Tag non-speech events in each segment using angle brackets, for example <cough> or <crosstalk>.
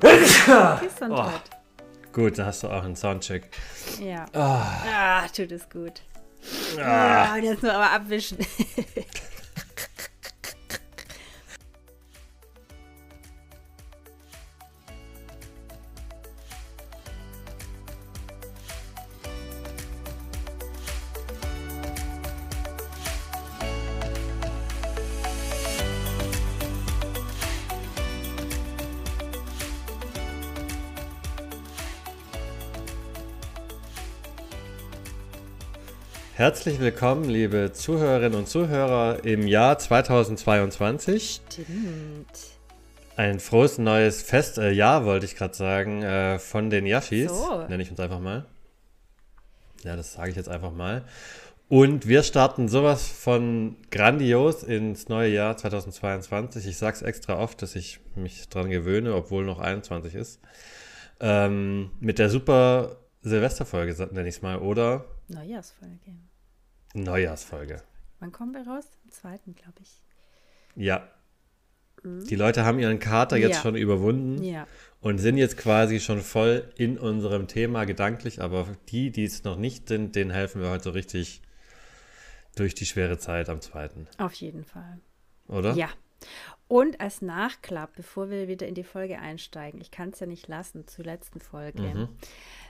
Gesundheit. Oh, gut, da hast du auch einen Soundcheck. Ja. Ah, tut es gut. Ah, jetzt nur aber abwischen. Herzlich willkommen, liebe Zuhörerinnen und Zuhörer, im Jahr 2022. Stimmt. Ein frohes neues Festjahr, äh, wollte ich gerade sagen, äh, von den Yashis. So. Nenne ich uns einfach mal. Ja, das sage ich jetzt einfach mal. Und wir starten sowas von grandios ins neue Jahr 2022. Ich sage es extra oft, dass ich mich dran gewöhne, obwohl noch 21 ist. Ähm, mit der super Silvesterfolge, nenne ich es mal, oder? Neujahrsfolge. Neujahrsfolge. Wann kommen wir raus? Am zweiten, glaube ich. Ja. Die Leute haben ihren Kater jetzt Ja. schon überwunden Ja. und sind jetzt quasi schon voll in unserem Thema gedanklich, aber die, die es noch nicht sind, denen helfen wir heute so richtig durch die schwere Zeit am zweiten, Auf jeden Fall. oder? Ja. Und als Nachklapp, bevor wir wieder in die Folge einsteigen, ich kann es ja nicht lassen zur letzten Folge,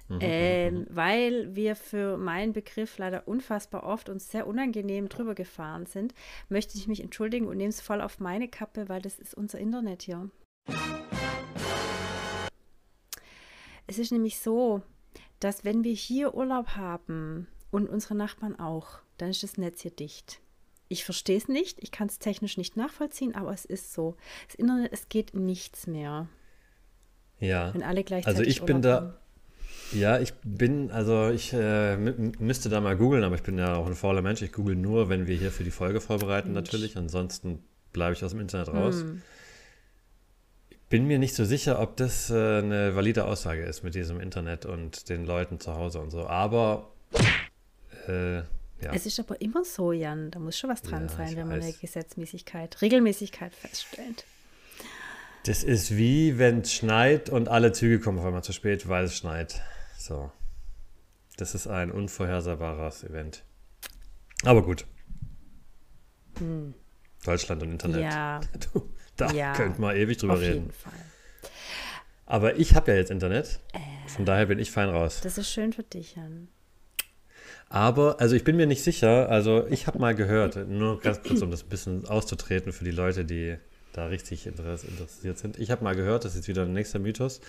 Mhm. ähm, weil wir für meinen Begriff leider unfassbar oft und sehr unangenehm drüber gefahren sind, möchte ich mich entschuldigen und nehme es voll auf meine Kappe, weil das ist unser Internet hier. Es ist nämlich so, dass wenn wir hier Urlaub haben und unsere Nachbarn auch, dann ist das Netz hier dicht. Ich verstehe es nicht, ich kann es technisch nicht nachvollziehen, aber es ist so. Das Internet, es geht nichts mehr, Ja. wenn alle gleichzeitig Also ich bin da, haben. ja, ich bin, also ich äh, mü- müsste da mal googeln, aber ich bin ja auch ein fauler Mensch. Ich google nur, wenn wir hier für die Folge vorbereiten Mensch. natürlich. Ansonsten bleibe ich aus dem Internet raus. Hm. Bin mir nicht so sicher, ob das äh, eine valide Aussage ist mit diesem Internet und den Leuten zu Hause und so. Aber äh, ja. Es ist aber immer so, Jan, da muss schon was dran Ja, sein, wenn man eine weiß. Gesetzmäßigkeit, Regelmäßigkeit feststellt. Das ist wie wenn es schneit und alle Züge kommen auf einmal zu spät, weil es schneit. So. Das ist ein unvorhersehbares Event. Aber gut. Deutschland und Internet. Hm. Ja, <laughs> da Ja, könnte man ewig drüber auf reden. jeden Fall. Aber ich habe ja jetzt Internet. Von daher bin ich fein raus. Das ist schön für dich, Jan. Aber, also ich bin mir nicht sicher, also ich habe mal gehört, nur ganz kurz, um das ein bisschen auszutreten für die Leute, die da richtig interess interessiert sind. Ich habe mal gehört, das ist wieder ein nächster Mythos,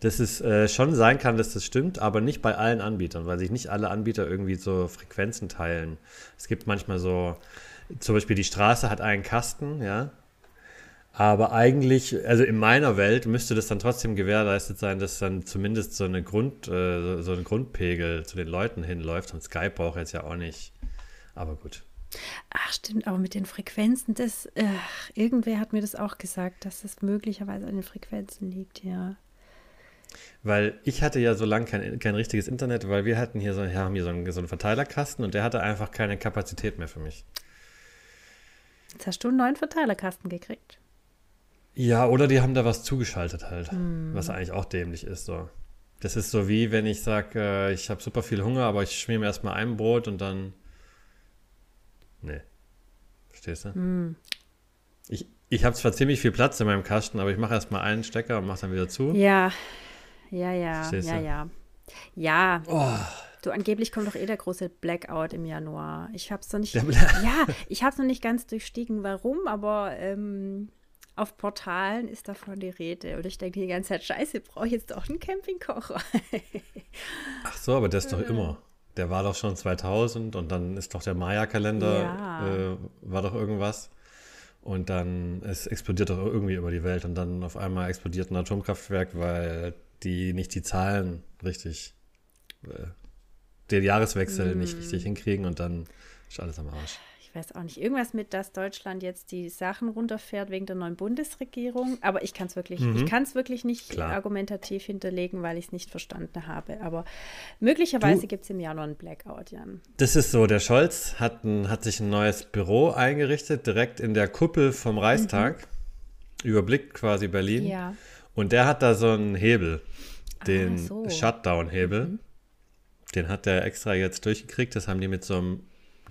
dass es äh, schon sein kann, dass das stimmt, aber nicht bei allen Anbietern, weil sich nicht alle Anbieter irgendwie so Frequenzen teilen. Es gibt manchmal so, zum Beispiel die Straße hat einen Kasten, ja, aber eigentlich, also in meiner Welt müsste das dann trotzdem gewährleistet sein, dass dann zumindest so eine Grund, äh, so ein Grundpegel zu den Leuten hinläuft. Und Skype braucht jetzt ja auch nicht. Aber gut. Ach, stimmt, aber mit den Frequenzen, das, äh, irgendwer hat mir das auch gesagt, dass das möglicherweise an den Frequenzen liegt, ja. Weil ich hatte ja so lange kein, kein richtiges Internet, weil wir hatten hier so, haben hier so einen, so einen Verteilerkasten und der hatte einfach keine Kapazität mehr für mich. Jetzt hast du einen neuen Verteilerkasten gekriegt. Ja, oder die haben da was zugeschaltet halt, was eigentlich auch dämlich ist. So. Das ist so wie, wenn ich sage, äh, ich habe super viel Hunger, aber ich schmier mir erstmal ein Brot und dann. Nee. Verstehst du? Ich, ich habe zwar ziemlich viel Platz in meinem Kasten, aber ich mache erstmal einen Stecker und mache dann wieder zu. Ja, ja, ja, Verstehst ja, du? ja. Ja, Oh, du, angeblich kommt doch eh der große Blackout im Januar. Ich hab's noch nicht, <laughs> ja, ich hab's noch nicht ganz durchstiegen, warum, aber ähm, auf Portalen ist davon die Rede. Und ich denke die ganze Zeit, scheiße, brauche ich jetzt doch einen Campingkocher. <laughs> ach so, aber der ist doch immer. Der war doch schon 2000 und dann ist doch der Maya-Kalender, Ja. äh, war doch irgendwas. Und dann, es explodiert doch irgendwie über die Welt und dann auf einmal explodiert ein Atomkraftwerk, weil die nicht die Zahlen richtig, äh, den Jahreswechsel Mm. nicht richtig hinkriegen und dann ist alles am Arsch. Ich weiß auch nicht, irgendwas mit, dass Deutschland jetzt die Sachen runterfährt wegen der neuen Bundesregierung. Aber ich kann es wirklich, ich kann es wirklich nicht Klar. argumentativ hinterlegen, weil ich es nicht verstanden habe. Aber möglicherweise gibt es im Januar einen Blackout, Jan. Das ist so, der Scholz hat, ein, hat sich ein neues Büro eingerichtet, direkt in der Kuppel vom Reichstag, überblickt quasi Berlin. Ja. Und der hat da so einen Hebel, den Ah, so. Shutdown-Hebel. Den hat der extra jetzt durchgekriegt. Das haben die mit so einem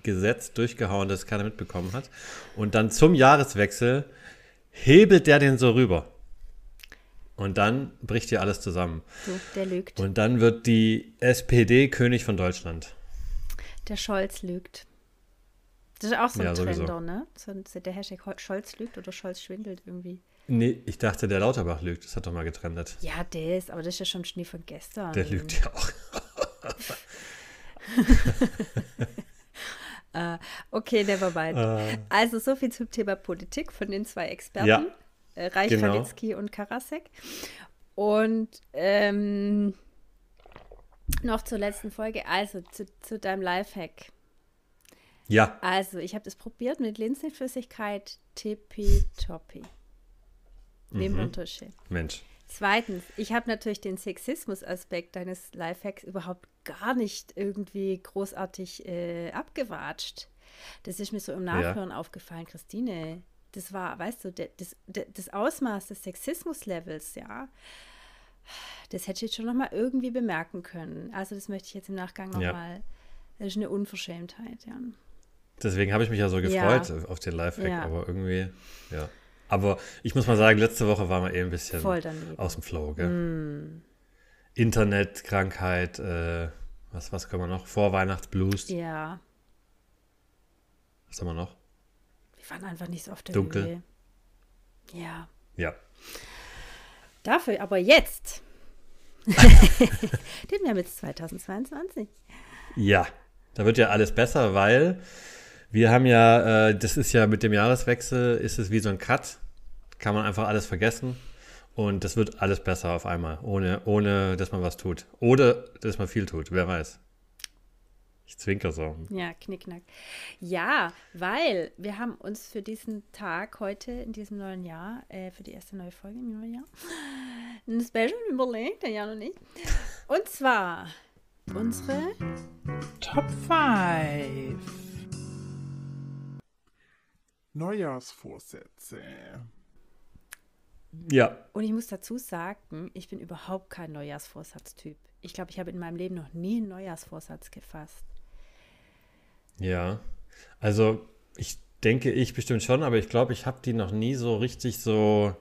Gesetz durchgehauen, das keiner mitbekommen hat. Und dann zum Jahreswechsel hebelt der den so rüber. Und dann bricht hier alles zusammen. Du, der lügt. Und dann wird die SPD König von Deutschland. Der Scholz lügt. Das ist auch so ein Ja. Trender, ne? So, so der Hashtag Hol- Scholz lügt oder Scholz schwindelt irgendwie. Nee, ich dachte, der Lauterbach lügt. Das hat doch mal getrennt. Ja, der ist, aber das ist ja schon Schnee von gestern. Der lügt ja auch. <laughs> <laughs> <laughs> Okay, never mind. Äh, Also so viel zum Thema Politik von den zwei Experten, Ja, äh, Reich, genau. Und Karasek. Und ähm, noch zur letzten Folge, also zu, zu deinem Lifehack. ja, Also, ich habe das probiert mit Linsenflüssigkeit, tippitoppi. Mhm. Nebenunterschied. Mensch. Zweitens, ich habe natürlich den Sexismus-Aspekt deines Lifehacks überhaupt gar nicht irgendwie großartig äh, abgewatscht. Das ist mir so im Nachhören aufgefallen, Christine. Das war, weißt du, das, das Ausmaß des Sexismus-Levels, ja, das hätte ich jetzt schon nochmal irgendwie bemerken können. Also das möchte ich jetzt im Nachgang Ja. nochmal, das ist eine Unverschämtheit, ja. Deswegen habe ich mich ja so Ja. gefreut auf den Lifehack, Ja. aber irgendwie, ja. Aber ich muss mal sagen, letzte Woche waren wir eh ein bisschen Voll aus dem Flow, gell? Mm, Internet, Krankheit, äh, was, was können wir noch? Vorweihnachtsblues, ja, was haben wir noch? wir waren einfach nicht so auf der Dunkel. Höhe. Ja. Ja, Dafür aber jetzt. <laughs> Den wir jetzt 2022. ja, da wird ja alles besser, weil wir haben ja, äh, das ist ja mit dem Jahreswechsel, ist es wie so ein Cut, kann man einfach alles vergessen und das wird alles besser auf einmal, ohne, ohne dass man was tut. Oder dass man viel tut, wer weiß. Ich zwinker so. Ja, knickknack. Ja, weil wir haben uns für diesen Tag heute in diesem neuen Jahr, äh, für die erste neue Folge im neuen Jahr, ein Special überlegt, der Jan und ich. Und zwar unsere Top 5 Neujahrsvorsätze. Ja, Und ich muss dazu sagen, ich bin überhaupt kein Neujahrsvorsatztyp. Ich glaube, ich habe in meinem Leben noch nie einen Neujahrsvorsatz gefasst. Ja, also ich denke, ich bestimmt schon, aber ich glaube, ich habe die noch nie so richtig so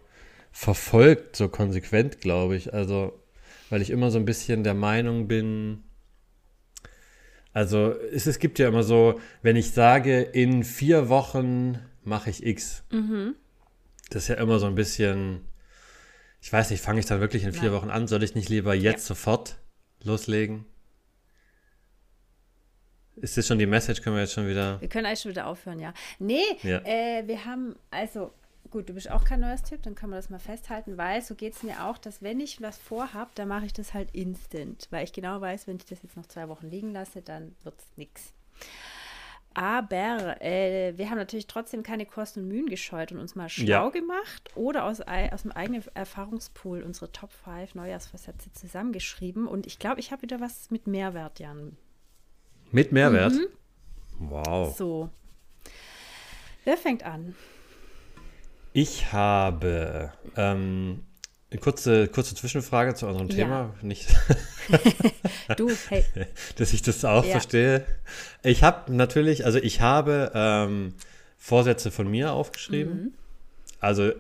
verfolgt, so konsequent, glaube ich. Also, weil ich immer so ein bisschen der Meinung bin, also es, es gibt ja immer so, wenn ich sage, in vier Wochen mache ich X, das ist ja immer so ein bisschen, ich weiß nicht, fange ich dann wirklich in vier Nein. Wochen an? Soll ich nicht lieber jetzt sofort loslegen? Ist das schon die Message? Können wir jetzt schon wieder. Wir können eigentlich schon wieder aufhören, ja. Nee, Ja. äh, wir haben, also, gut, du bist auch kein neues Typ, dann kann man das mal festhalten, weil so geht es mir auch, dass wenn ich was vorhab, dann mache ich das halt instant, weil ich genau weiß, wenn ich das jetzt noch zwei Wochen liegen lasse, dann wird es nichts. Aber äh, wir haben natürlich trotzdem keine Kosten und Mühen gescheut und uns mal schlau Ja. gemacht oder aus, aus dem eigenen Erfahrungspool unsere Top 5 Neujahrsvorsätze zusammengeschrieben. Und ich glaube, ich habe wieder was mit Mehrwert, Jan. Mit Mehrwert? Wow. So. Wer fängt an? Ich habe ähm, eine kurze, kurze Zwischenfrage zu unserem Ja. Thema. Nicht, <laughs> Du, hey. <laughs> dass ich das auch Ja. verstehe. Ich habe natürlich, also ich habe ähm, Vorsätze von mir aufgeschrieben. Mhm. Also,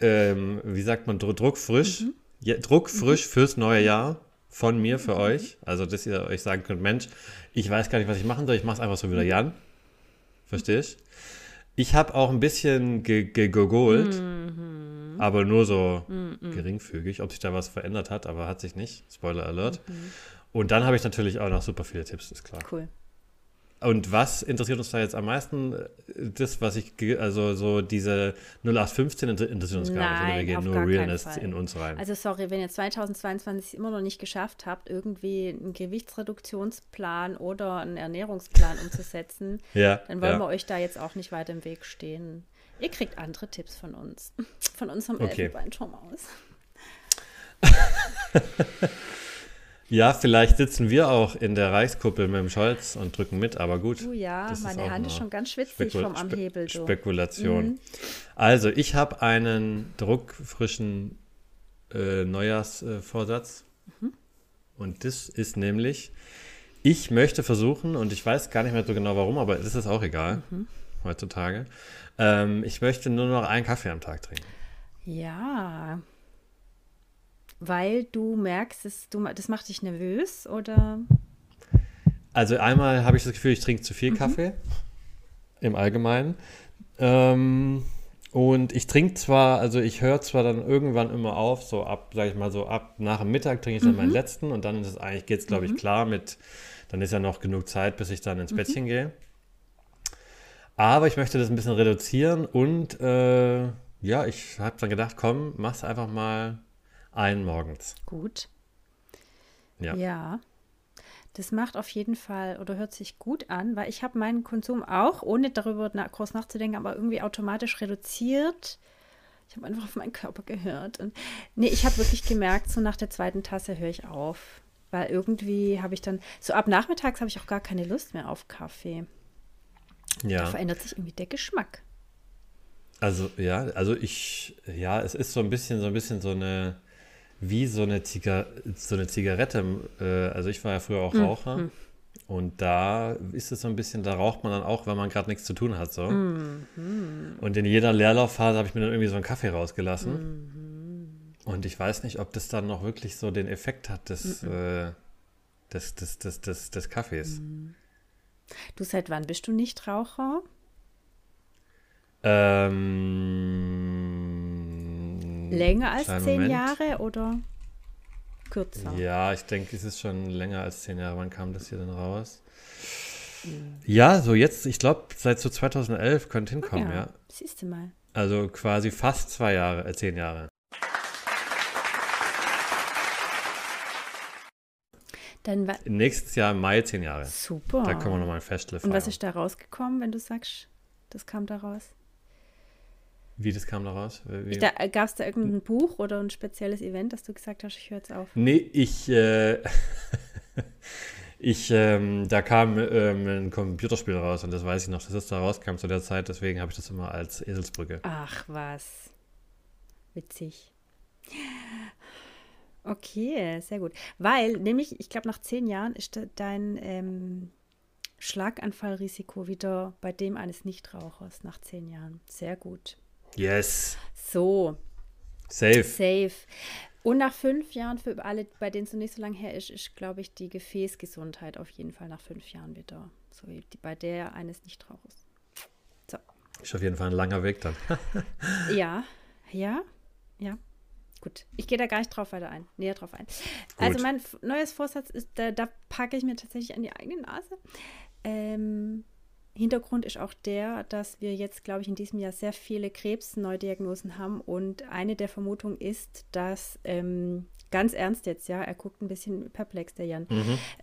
ähm, wie sagt man, Dru- druckfrisch. Mhm. Ja, druckfrisch fürs neue Jahr von mir für euch. Also, dass ihr euch sagen könnt, Mensch, ich weiß gar nicht, was ich machen soll. Ich mache es einfach so wie der Jan. Verstehe ich? Ich habe auch ein bisschen ge- ge- Mhm. aber nur so geringfügig, ob sich da was verändert hat, aber hat sich nicht. Spoiler Alert. Mhm. Und dann habe ich natürlich auch noch super viele Tipps, ist klar. Cool. Und was interessiert uns da jetzt am meisten? Das, was ich, also so diese 0815 inter- interessiert uns gar nicht. Wir Nein, gehen nur Realness in uns rein. Also sorry, wenn ihr 2022 immer noch nicht geschafft habt, irgendwie einen Gewichtsreduktionsplan oder einen Ernährungsplan <laughs> umzusetzen, ja, dann wollen ja. wir euch da jetzt auch nicht weiter im Weg stehen. Ihr kriegt andere Tipps von uns, <laughs> von unserem Okay. Elfenbeinturm aus. <laughs> ja, vielleicht sitzen wir auch in der Reichskuppel mit dem Scholz und drücken mit, aber gut. Du ja, Das ist meine Hand ist schon ganz schwitzig Spekul- vom am Spe- Hebel. Du. Spekulation. Mhm. Also, ich habe einen druckfrischen äh, äh, Neujahrsvorsatz. Mhm. Und das ist nämlich, ich möchte versuchen, und ich weiß gar nicht mehr so genau warum, aber das ist auch egal Mhm. Heutzutage. Ähm, ich möchte nur noch einen Kaffee am Tag trinken. Ja. Weil du merkst, dass du, das macht dich nervös oder? Also einmal habe ich das Gefühl, ich trinke zu viel Kaffee im Allgemeinen. Ähm, und ich trinke zwar, also ich höre zwar dann irgendwann immer auf, so ab, sag ich mal so ab nach dem Mittag trinke ich dann meinen letzten und dann ist es eigentlich, geht es glaube ich klar mit, dann ist ja noch genug Zeit, bis ich dann ins Bettchen gehe. Aber ich möchte das ein bisschen reduzieren und äh, ja, ich habe dann gedacht, komm, mach's einfach mal einen morgens. Gut. Ja. Ja. Das macht auf jeden Fall oder hört sich gut an, weil ich habe meinen Konsum auch, ohne darüber na groß nachzudenken, aber irgendwie automatisch reduziert. Ich habe einfach auf meinen Körper gehört. Und nee, ich habe wirklich gemerkt, so nach der zweiten Tasse höre ich auf. Weil irgendwie habe ich dann, so ab nachmittags habe ich auch gar keine Lust mehr auf Kaffee. Da Ja. verändert sich irgendwie der Geschmack. Also ja, also ich, ja, es ist so ein bisschen, so ein bisschen so eine, wie so eine, Ziga so eine Zigarette. Äh, also ich war ja früher auch Raucher und da ist es so ein bisschen, da raucht man dann auch, wenn man gerade nichts zu tun hat, so. Und in jeder Leerlaufphase habe ich mir dann irgendwie so einen Kaffee rausgelassen. Und ich weiß nicht, ob das dann noch wirklich so den Effekt hat des, äh, des, des, des, des, des Kaffees. Du, seit wann bist du nicht Raucher? Ähm, Länger als zehn Moment. Jahre oder kürzer? Ja, ich denke, es ist schon länger als zehn Jahre. Wann kam das hier denn raus? Ja, so jetzt, ich glaube, seit so 2011 könnte hinkommen, ja. Siehst du mal. Also quasi fast zwei Jahre, äh, zehn Jahre. Dann Nächstes Jahr im Mai zehn Jahre. super. Da können wir nochmal ein Festle Und was feiern. ist da rausgekommen, wenn du sagst, das kam da raus? Wie, das kam da raus? Da, Gab es da irgendein Buch oder ein spezielles Event, dass du gesagt hast, ich höre jetzt auf? Nee, ich, äh, <laughs> ich, ähm, da kam ähm, ein Computerspiel raus und das weiß ich noch, dass es da rauskam zu der Zeit, deswegen habe ich das immer als Eselsbrücke. Ach was. Witzig. Okay, sehr gut. Weil, nämlich, ich glaube, nach zehn Jahren ist de- dein ähm, Schlaganfallrisiko wieder bei dem eines Nichtrauchers nach zehn Jahren. Sehr gut. Yes, So, safe. safe. Und nach fünf Jahren, für alle, bei denen es noch nicht so lange her ist, ist, glaube ich, die Gefäßgesundheit auf jeden Fall nach fünf Jahren wieder. So wie die, bei der eines Nichtrauchers. So. Ist auf jeden Fall ein langer Weg dann. <laughs> Ja, ja, ja. Gut, ich gehe da gar nicht drauf weiter ein, näher drauf ein. Also mein neues Vorsatz ist, da, da packe ich mir tatsächlich an die eigene Nase. Ähm, Hintergrund ist auch der, dass wir jetzt, glaube ich, in diesem Jahr sehr viele Krebsneudiagnosen haben und eine der Vermutungen ist, dass ähm, ganz ernst jetzt, ja, er guckt ein bisschen perplex, der Jan.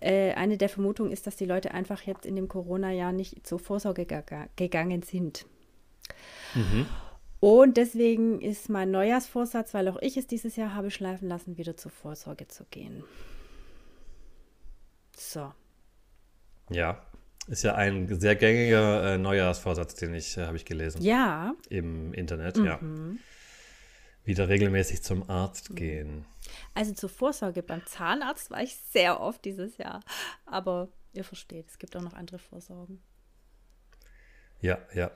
Äh, eine der Vermutungen ist, dass die Leute einfach jetzt in dem Corona-Jahr nicht zur Vorsorge gega- gegangen sind. Und deswegen ist mein Neujahrsvorsatz, weil auch ich es dieses Jahr habe schleifen lassen, wieder zur Vorsorge zu gehen. So. Ja, ist ja ein sehr gängiger äh, Neujahrsvorsatz, den ich, äh, habe ich gelesen, Ja, im Internet, ja. Wieder regelmäßig zum Arzt gehen. also zur Vorsorge beim Zahnarzt war ich sehr oft dieses Jahr. Aber ihr versteht, es gibt auch noch andere Vorsorgen. Ja, ja.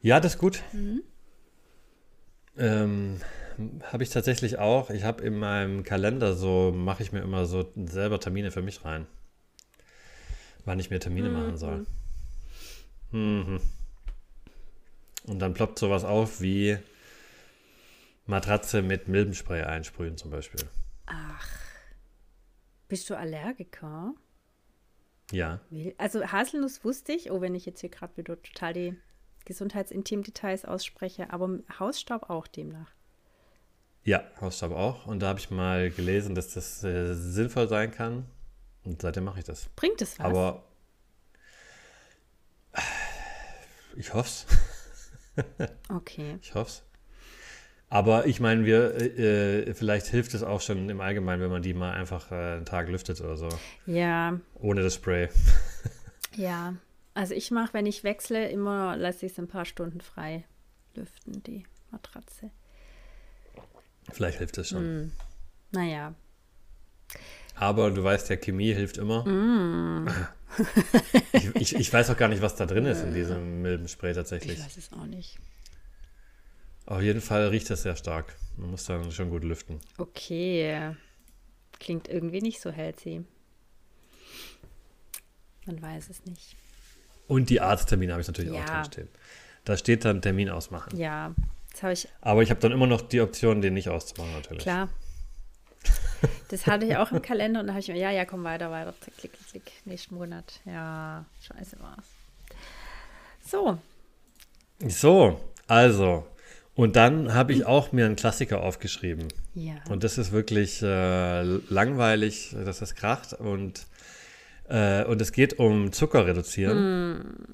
Ja, das ist gut. Ähm, habe ich tatsächlich auch. Ich habe in meinem Kalender so, mache ich mir immer so selber Termine für mich rein. Wann ich mir Termine machen soll. Mhm. Und dann ploppt sowas auf wie Matratze mit Milbenspray einsprühen zum Beispiel. Bist du Allergiker? Ja. Also Haselnuss wusste ich, oh, wenn ich jetzt hier gerade wieder total die Gesundheitsintim-Details ausspreche, aber Hausstaub auch demnach. Ja, Hausstaub auch. Und da habe ich mal gelesen, dass das äh, sinnvoll sein kann. Und seitdem mache ich das. Bringt es was? Aber <sighs> ich hoff's. <laughs> okay. Ich hoff's. Aber ich meine, wir, äh, äh, vielleicht hilft es auch schon im Allgemeinen, wenn man die mal einfach äh, einen Tag lüftet oder so. Ja, Ohne das Spray. ja. Also ich mache, wenn ich wechsle, immer lasse ich es ein paar Stunden frei lüften, die Matratze. Vielleicht hilft es schon. Naja. Aber du weißt ja, Chemie hilft immer. Mm. <laughs> ich, ich, ich weiß auch gar nicht, was da drin ist in diesem Milbenspray tatsächlich. Ich weiß es auch nicht. Auf jeden Fall riecht das sehr stark. Man muss dann schon gut lüften. Okay. Klingt irgendwie nicht so healthy. Man weiß es nicht. Und die Arzttermine habe ich natürlich Ja. auch drin stehen. Da steht dann Termin ausmachen. Ja, das habe ich, Aber ich habe dann immer noch die Option, den nicht auszumachen natürlich. klar. Das hatte ich auch im Kalender und da habe ich mir, ja, ja, komm weiter, weiter. Klick, klick, klick. Nächsten Monat. Ja, scheiße war's. So, So, also. Und dann habe ich auch mir einen Klassiker aufgeschrieben. ja. Und das ist wirklich äh, langweilig, dass das kracht. Und, äh, und es geht um Zucker reduzieren.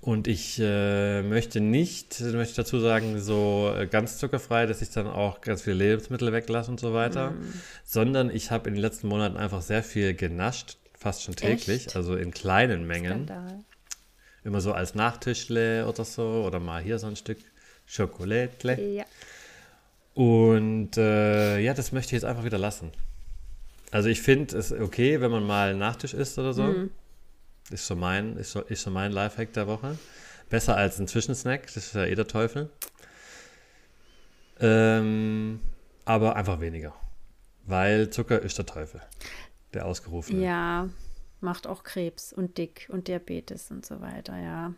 Und ich äh, möchte nicht, möchte ich dazu sagen, so äh, ganz zuckerfrei, dass ich dann auch ganz viele Lebensmittel weglasse und so weiter. Sondern ich habe in den letzten Monaten einfach sehr viel genascht, fast schon täglich, Echt? also in kleinen Mengen. Skandal. Immer so als Nachtischle oder so. Oder mal hier so ein Stück Schokolädle. Ja. Und äh, ja, das möchte ich jetzt einfach wieder lassen. Also ich finde es okay, wenn man mal einen Nachtisch isst oder so. Mhm. Ist so mein, ist so, ist so mein Lifehack der Woche. Besser als ein Zwischensnack, das ist ja eh der Teufel. Ähm, aber einfach weniger. Weil Zucker ist der Teufel. Der ausgerufene. Ja, macht auch Krebs und Dick und Diabetes und so weiter, ja.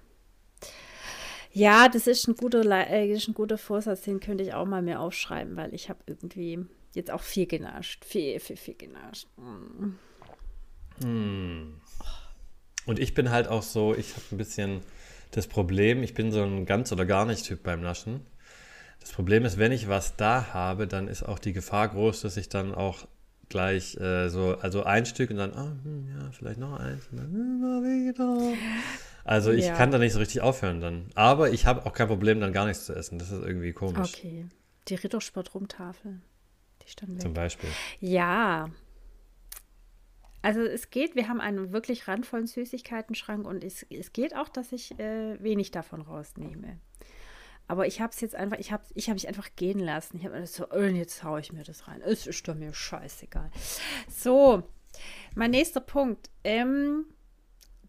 Ja, das ist ein guter, Le- äh, ist ein guter Vorsatz, den könnte ich auch mal mir aufschreiben, weil ich habe irgendwie jetzt auch viel genascht. Viel, viel, viel genascht. Mm. Und ich bin halt auch so, ich habe ein bisschen das Problem, ich bin so ein ganz oder gar nicht Typ beim Naschen. Das Problem ist, wenn ich was da habe, dann ist auch die Gefahr groß, dass ich dann auch gleich äh, so, also ein Stück und dann, ah, hm, ja, vielleicht noch eins und dann immer wieder. Also ich Ja. kann da nicht so richtig aufhören dann. Aber ich habe auch kein Problem, dann gar nichts zu essen. Das ist irgendwie komisch. Okay. Die Rittersport-Rumtafel. Die stand Zum. Beispiel. Ja. Also es geht, wir haben einen wirklich randvollen Süßigkeiten-Schrank und es, es geht auch, dass ich äh, wenig davon rausnehme. Aber ich habe es jetzt einfach, ich habe ich hab mich einfach gehen lassen. Ich habe das so, äh, jetzt haue ich mir das rein. Es ist doch mir scheißegal. So, mein nächster Punkt. Ähm,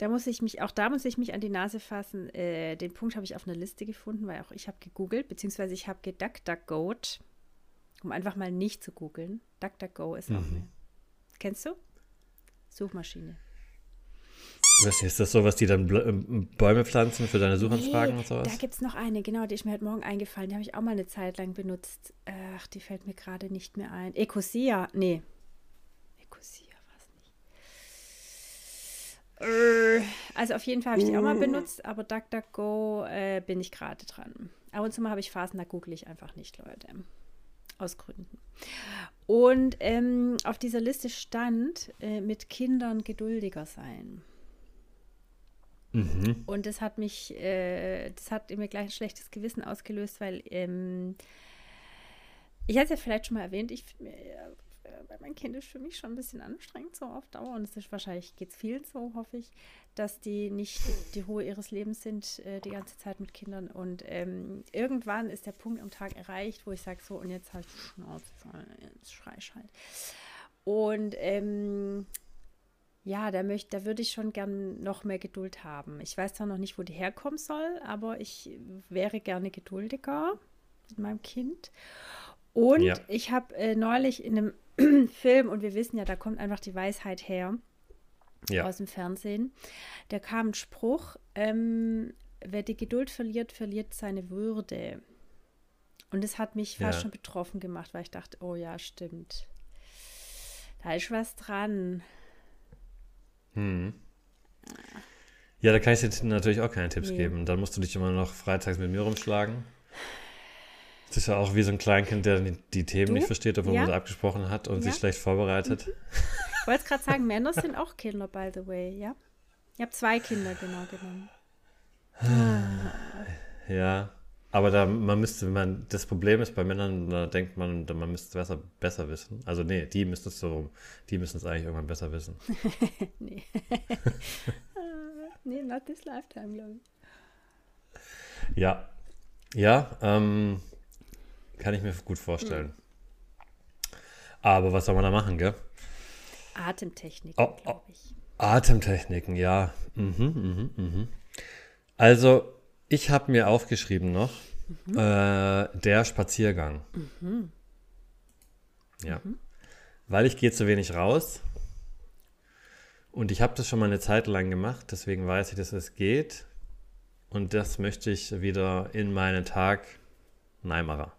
da muss ich mich, auch da muss ich mich an die Nase fassen. Äh, den Punkt habe ich auf einer Liste gefunden, weil auch ich habe gegoogelt, beziehungsweise ich habe geduckduckgoat, um einfach mal nicht zu googeln. DuckDuckGo ist auch eine. Kennst du? Suchmaschine. Was ist das so, was die dann ähm, Bäume pflanzen für deine Suchanfragen und sowas? Da gibt es noch eine, genau, die ist mir heute Morgen eingefallen. Die habe ich auch mal eine Zeit lang benutzt. Ach, die fällt mir gerade nicht mehr ein. Ecosia, nee. Ecosia war es nicht. Äh, Also auf jeden Fall habe ich die auch mal benutzt, aber DuckDuckGo äh, bin ich gerade dran. Ab und zu mal habe ich Phasen, da google ich einfach nicht, Leute. Aus Gründen. Und ähm, auf dieser Liste stand, äh, mit Kindern geduldiger sein. Mhm. Und das hat mich, äh, das hat in mir gleich ein schlechtes Gewissen ausgelöst, weil ähm, ich hatte es ja vielleicht schon mal erwähnt, ich äh, mein Kind ist für mich schon ein bisschen anstrengend so auf Dauer und es ist wahrscheinlich geht es vielen so, hoffe ich, dass die nicht die, Ruhe ihres Lebens sind äh, die ganze Zeit mit Kindern und ähm, irgendwann ist der Punkt am Tag erreicht, wo ich sage so und jetzt die Schnauze, jetzt schrei ich halt. Und ähm, ja, da, möchte, da würde ich schon gern noch mehr Geduld haben. Ich weiß zwar noch nicht, wo die herkommen soll, aber ich wäre gerne geduldiger mit meinem Kind. Und Ja. ich habe äh, neulich in einem <clears throat> Film, und wir wissen ja, da kommt einfach die Weisheit her Ja. aus dem Fernsehen, da kam ein Spruch, ähm, wer die Geduld verliert, verliert seine Würde. Und das hat mich fast Ja. schon betroffen gemacht, weil ich dachte, oh ja, stimmt. Da ist was dran. Hm. Ja, da kann ich dir natürlich auch keine Tipps Nee. geben. Dann musst du dich immer noch freitags mit mir rumschlagen. Das ist ja auch wie so ein Kleinkind, der die, Themen Du? nicht versteht, obwohl Ja. man sie abgesprochen hat und Ja. sich schlecht vorbereitet. Ich wollte gerade sagen, Männer sind auch Kinder, by the way, ja? Ich habe zwei Kinder genau genommen. Ja. Aber da, man müsste, man, das Problem ist bei Männern, da denkt man, da- man müsste es besser, besser wissen. Also nee, die müssen es so, die müssen es eigentlich irgendwann besser wissen. <laughs> Nee. <laughs> nee, not this lifetime, glaube ich. Ja. Ja, ähm, kann ich mir gut vorstellen. Aber was soll man da machen, gell? Atemtechnik, Oh, oh. glaube ich. Atemtechniken, ja. Mhm, mhm, mhm. Also, ich habe mir aufgeschrieben noch, äh, der Spaziergang. Ja. Weil ich gehe zu wenig raus. Und ich habe das schon mal eine Zeit lang gemacht, deswegen weiß ich, dass es geht. Und das möchte ich wieder in meinen Tag Neimerer.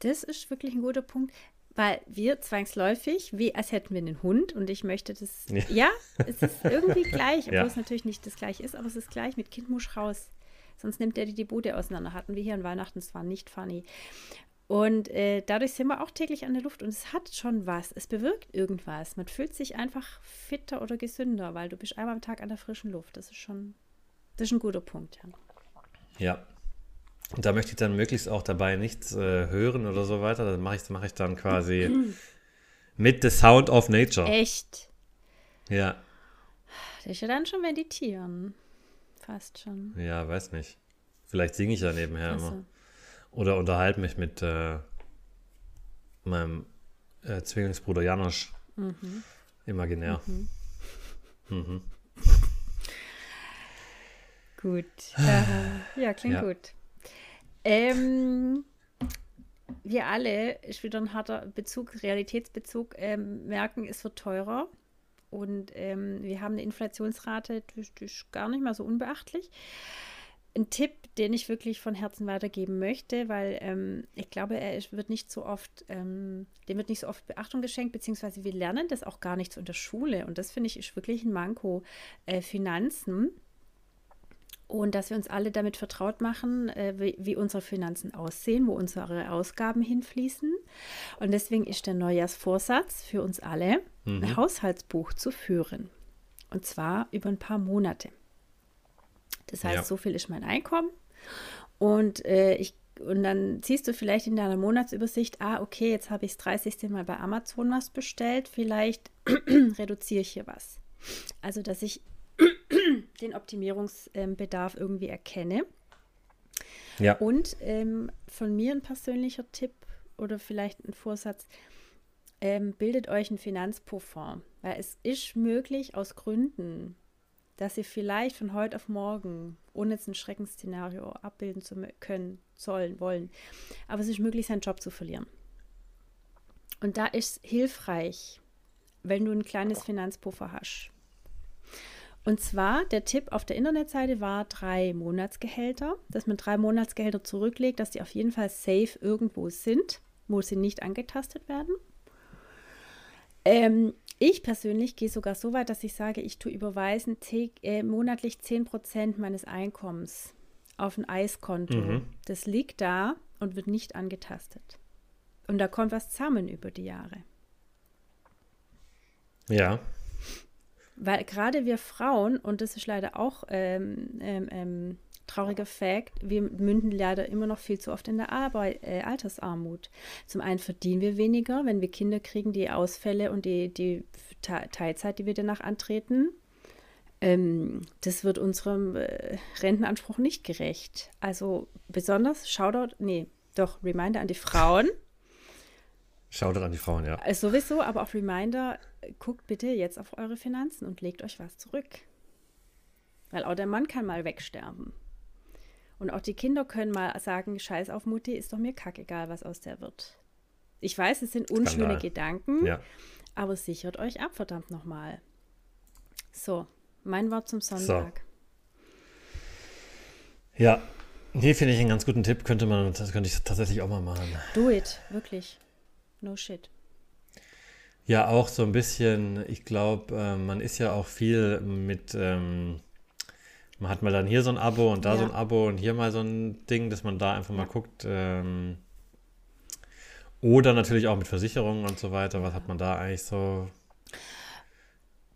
Das ist wirklich ein guter Punkt, weil wir zwangsläufig, wie als hätten wir einen Hund und ich möchte das. <laughs> Ja. Ja, es ist irgendwie <laughs> gleich, obwohl Ja. es natürlich nicht das gleiche ist, aber es ist gleich mit Kind muss raus. Sonst nimmt er dir die Bude auseinander. Hatten wir hier an Weihnachten, es war nicht funny. Und äh, dadurch sind wir auch täglich an der Luft und es hat schon was. Es bewirkt irgendwas. Man fühlt sich einfach fitter oder gesünder, weil du bist einmal am Tag an der frischen Luft. Das ist schon, das ist ein guter Punkt, ja. Ja. Und da möchte ich dann möglichst auch dabei nichts äh, hören oder so weiter. Das mache ich, mache ich dann quasi <clears throat> mit The Sound of Nature. Echt. Ja. Das ist ja dann schon meditieren. Fast schon. Ja, weiß nicht. Vielleicht singe ich ja nebenher Ach so. immer. Oder unterhalte mich mit äh, meinem äh, Zwillingsbruder Janosch. Mhm. Imaginär. <laughs> Gut. Äh, ja, klingt Ja. gut. Ähm, wir alle, ist wieder ein harter Bezug, Realitätsbezug, ähm, merken, es wird teurer. Und ähm, wir haben eine Inflationsrate, die, ist gar nicht mal so unbeachtlich. Ein Tipp, den ich wirklich von Herzen weitergeben möchte, weil ähm, ich glaube, er ist, wird nicht so oft, ähm, dem wird nicht so oft Beachtung geschenkt, beziehungsweise wir lernen das auch gar nicht so in der Schule. Und das finde ich ist wirklich ein Manko. Äh, Finanzen und dass wir uns alle damit vertraut machen, äh, wie, wie unsere Finanzen aussehen, wo unsere Ausgaben hinfließen. Und deswegen ist der Neujahrsvorsatz für uns alle, ein Haushaltsbuch zu führen. Und zwar über ein paar Monate. Das heißt, Ja. so viel ist mein Einkommen. Und, äh, ich, und dann siehst du vielleicht in deiner Monatsübersicht, ah, okay, jetzt habe ich das 30. Mal bei Amazon was bestellt, vielleicht <clears throat> reduziere ich hier was. Also, dass ich den Optimierungsbedarf irgendwie erkenne. Ja. Und ähm, von mir ein persönlicher Tipp oder vielleicht ein Vorsatz, ähm, bildet euch einen Finanzpuffer, weil es ist möglich aus Gründen, dass ihr vielleicht von heute auf morgen, ohne jetzt ein Schreckensszenario abbilden zu können, sollen, wollen, aber es ist möglich, seinen Job zu verlieren. Und da ist es hilfreich, wenn du ein kleines Finanzpuffer hast. Und zwar, der Tipp auf der Internetseite war drei Monatsgehälter, dass man drei Monatsgehälter zurücklegt, dass die auf jeden Fall safe irgendwo sind, wo sie nicht angetastet werden. Ähm, ich persönlich gehe sogar so weit, dass ich sage, ich tue überweisen äh, monatlich 10% meines Einkommens auf ein Eiskonto. Mhm. Das liegt da und wird nicht angetastet. Und da kommt was zusammen über die Jahre. Ja. Weil gerade wir Frauen, und das ist leider auch ähm, ähm, ähm, trauriger Fakt, wir münden leider immer noch viel zu oft in der Arbeit, äh, Altersarmut. Zum einen verdienen wir weniger, wenn wir Kinder kriegen, die Ausfälle und die, die Te- Teilzeit, die wir danach antreten. Ähm, das wird unserem äh, Rentenanspruch nicht gerecht. Also besonders Shoutout, nee, doch, Reminder an die Frauen. Schaut an die Frauen, ja. Äh, Sowieso, aber auch Reminder, guckt bitte jetzt auf eure Finanzen und legt euch was zurück. Weil auch der Mann kann mal wegsterben. Und auch die Kinder können mal sagen, scheiß auf Mutti, ist doch mir kackegal, was aus der wird. Ich weiß, es sind unschöne Skandal. Gedanken, Ja. aber sichert euch ab, verdammt nochmal. So, mein Wort zum Sonntag. Ja. Hier finde ich einen ganz guten Tipp. Könnte man, das könnte ich tatsächlich auch mal machen. Do it, wirklich. No shit. Ja, auch so ein bisschen, ich glaube, äh, man ist ja auch viel mit, ähm, man hat mal dann hier so ein Abo und da so Ja. ein Abo und hier mal so ein Ding, dass man da einfach mal guckt. Ähm, oder natürlich auch mit Versicherungen und so weiter. Was hat man da eigentlich so?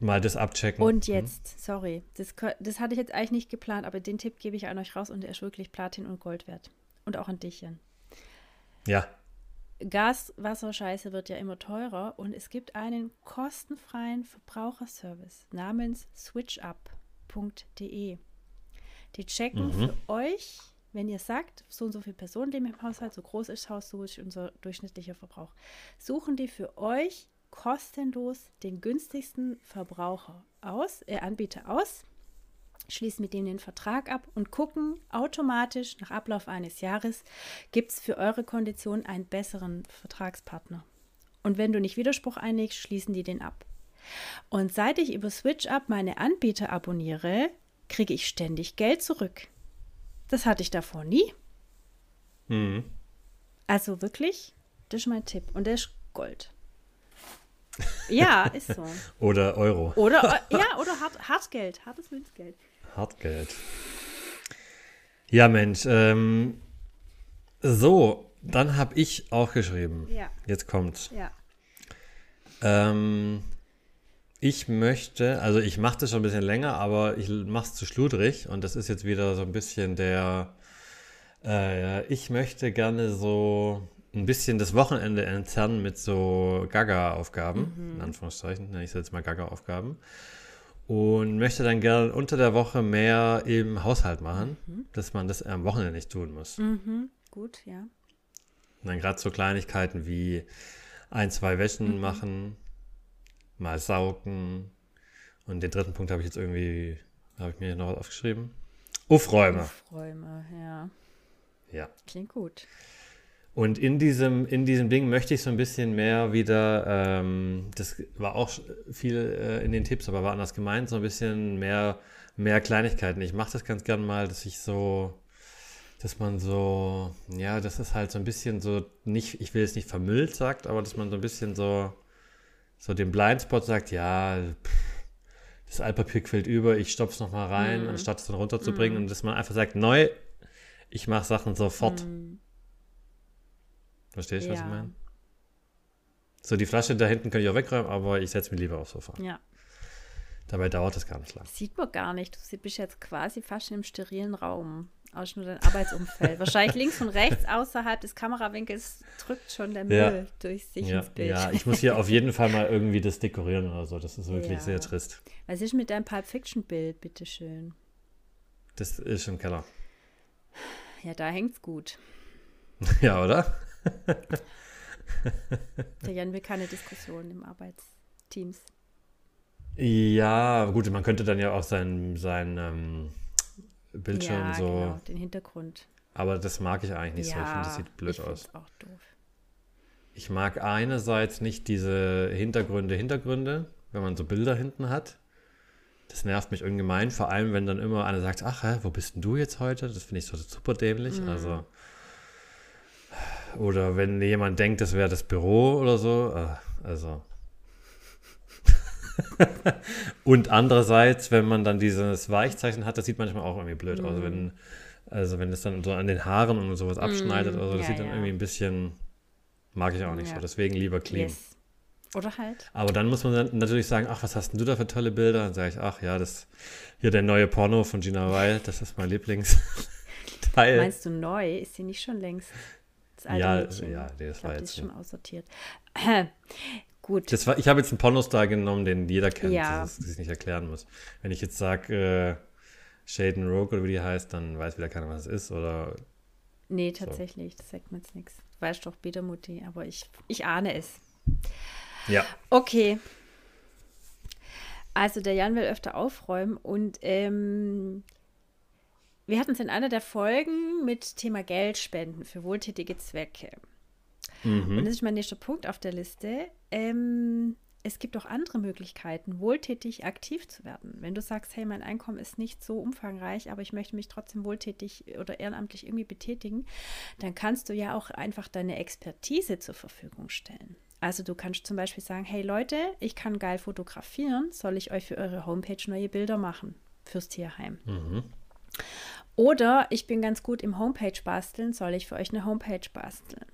Mal das abchecken. Und Hm? jetzt, sorry, das, das hatte ich jetzt eigentlich nicht geplant, aber den Tipp gebe ich an euch raus und der ist wirklich Platin und Gold wert. Und auch an dich, Jan. Ja, Gas, Wasser, Scheiße wird ja immer teurer und es gibt einen kostenfreien Verbraucherservice namens switchup.de. Die checken Mhm. für euch wenn ihr sagt, so und so viele Personen leben im Haushalt, so groß ist das Haus, so ist unser durchschnittlicher Verbrauch, suchen die für euch kostenlos den günstigsten Verbraucher aus, äh, Anbieter aus, schließen mit dem den Vertrag ab und gucken automatisch nach Ablauf eines Jahres, gibt es für eure Kondition einen besseren Vertragspartner. Und wenn du nicht Widerspruch einlegst, schließen die den ab. Und seit ich über SwitchUp meine Anbieter abonniere, kriege ich ständig Geld zurück. Das hatte ich davor nie. Mhm. Also wirklich, das ist mein Tipp. Und der ist Gold. <laughs> Ja, ist so. Oder Euro. Oder, <laughs> ja, oder Hart, Hartgeld, hartes Münzgeld. Hartgeld. Ja, Mensch. Ähm, so, dann habe ich auch geschrieben. Ja. Jetzt kommt's. Ja. Ähm, ich möchte, also ich mache das schon ein bisschen länger, aber ich mache es zu schludrig und das ist jetzt wieder so ein bisschen der, äh, ich möchte gerne so ein bisschen das Wochenende entzerren mit so Gaga-Aufgaben, in Anführungszeichen, nenne ich es jetzt mal Gaga-Aufgaben. Und möchte dann gerne unter der Woche mehr im Haushalt machen, dass man das am Wochenende nicht tun muss. Mhm. Gut, ja. Und dann gerade so Kleinigkeiten wie ein, zwei Wäschen Mhm. machen, mal saugen. Und den dritten Punkt habe ich jetzt irgendwie, habe ich mir noch aufgeschrieben. Aufräume. Aufräume, ja. Ja. Klingt gut. Und in diesem, in diesem Ding möchte ich so ein bisschen mehr wieder, ähm, das war auch viel äh, in den Tipps, aber war anders gemeint, so ein bisschen mehr, mehr Kleinigkeiten. Ich mache das ganz gern mal, dass ich so, dass man so, ja, das ist halt so ein bisschen so, nicht, ich will es nicht vermüllt sagt, aber dass man so ein bisschen so, so den Blindspot sagt, ja, pff, das Altpapier quillt über, ich stopf's noch mal rein, anstatt es dann runterzubringen und dass man einfach sagt, neu, ich mache Sachen sofort. Verstehst du, was ich. Ja. meine? So, die Flasche da hinten kann ich auch wegräumen, aber ich setze mich lieber aufs Sofa. Ja. Dabei dauert das gar nicht lang. Sieht man gar nicht. Du bist jetzt quasi fast im sterilen Raum. Aus nur dein Arbeitsumfeld. <laughs> Wahrscheinlich links und rechts außerhalb des Kamerawinkels drückt schon der Müll Ja. durch sich Ja, ins Bild. ja, ich muss hier auf <laughs> jeden Fall mal irgendwie das dekorieren oder so. Das ist wirklich Ja. sehr trist. Was ist mit deinem Pulp Fiction Bild, bitteschön? Das ist im Keller. Ja, da hängt's gut. <laughs> Ja, oder? Der Jan will keine Diskussion im Arbeitsteams. Ja, gut, man könnte dann ja auch sein, sein ähm, Bildschirm ja, so. genau, den Hintergrund. Aber das mag ich eigentlich nicht so. Ich finde, das sieht blöd ich aus. auch doof. Ich mag einerseits nicht diese Hintergründe, Hintergründe, wenn man so Bilder hinten hat. Das nervt mich ungemein, vor allem wenn dann immer einer sagt, ach, hä, wo bist denn du jetzt heute? Das finde ich so super dämlich. Also oder wenn jemand denkt, das wäre das Büro oder so, äh, also <laughs> und andererseits, wenn man dann dieses Weichzeichen hat, das sieht manchmal auch irgendwie blöd aus, wenn also wenn es dann so an den Haaren und sowas abschneidet oder so, das ja, sieht dann ja. irgendwie ein bisschen mag ich auch nicht Ja. so, deswegen lieber clean. Yes. Oder halt. Aber dann muss man dann natürlich sagen, ach, was hast denn du da für tolle Bilder? Dann sage ich, ach ja, das hier der neue Porno von Gina Wild, das ist mein Lieblingsteil. <laughs> Meinst du neu? Ist sie nicht schon längst? Das alte Ja, Mädchen? ja, glaube, die jetzt ist schon so. aussortiert. Gut. Das war, ich habe jetzt einen Pornostar genommen, den jeder kennt, Ja. dass ich es nicht erklären muss. Wenn ich jetzt sage, äh, Shaden Rogue oder wie die heißt, dann weiß wieder keiner, was es ist. Oder nee, tatsächlich. Das sagt mir jetzt nichts. Du weißt doch, Biedermutti, aber ich, ich ahne es. ja, Okay. Also der Jan will öfter aufräumen und ähm, wir hatten es in einer der Folgen mit Thema Geldspenden für wohltätige Zwecke. Mhm. Und das ist mein nächster Punkt auf der Liste. Ähm, es gibt auch andere Möglichkeiten, wohltätig aktiv zu werden. Wenn du sagst, hey, mein Einkommen ist nicht so umfangreich, aber ich möchte mich trotzdem wohltätig oder ehrenamtlich irgendwie betätigen, dann kannst du ja auch einfach deine Expertise zur Verfügung stellen. Also du kannst zum Beispiel sagen, hey Leute, ich kann geil fotografieren, soll ich euch für eure Homepage neue Bilder machen fürs Tierheim? Mhm. Oder ich bin ganz gut im Homepage basteln, soll ich für euch eine Homepage basteln?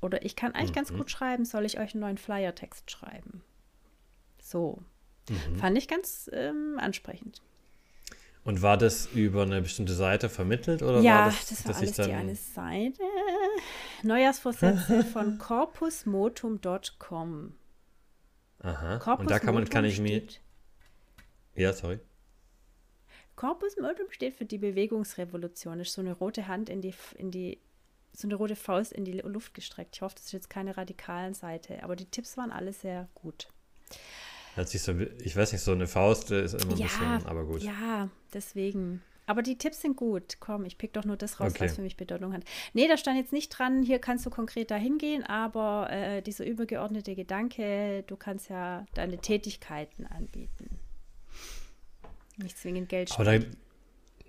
Oder ich kann eigentlich ganz gut schreiben, soll ich euch einen neuen Flyer-Text schreiben? So. Fand ich ganz ähm, ansprechend. Und war das über eine bestimmte Seite vermittelt oder ja, war das, das, war alles die eine Seite. Neujahrsvorsätze <laughs> von corpusmotum.com. Aha. Corpus und da kann man kann ich mir ja sorry Corpus Modum steht für die Bewegungsrevolution. Das ist so eine rote Hand in die, in die, so eine rote Faust in die Luft gestreckt. Ich hoffe, das ist jetzt keine radikalen Seite, aber die Tipps waren alle sehr gut. Hört sich so, ich weiß nicht, so eine Faust ist immer ein ja, bisschen, aber gut. Ja, deswegen. Aber die Tipps sind gut. Komm, ich pick doch nur das raus, Okay. was für mich Bedeutung hat. Nee, da stand jetzt nicht dran, hier kannst du konkret dahin gehen, aber äh, dieser übergeordnete Gedanke, du kannst ja deine Tätigkeiten anbieten. Nicht zwingend Geld Aber da,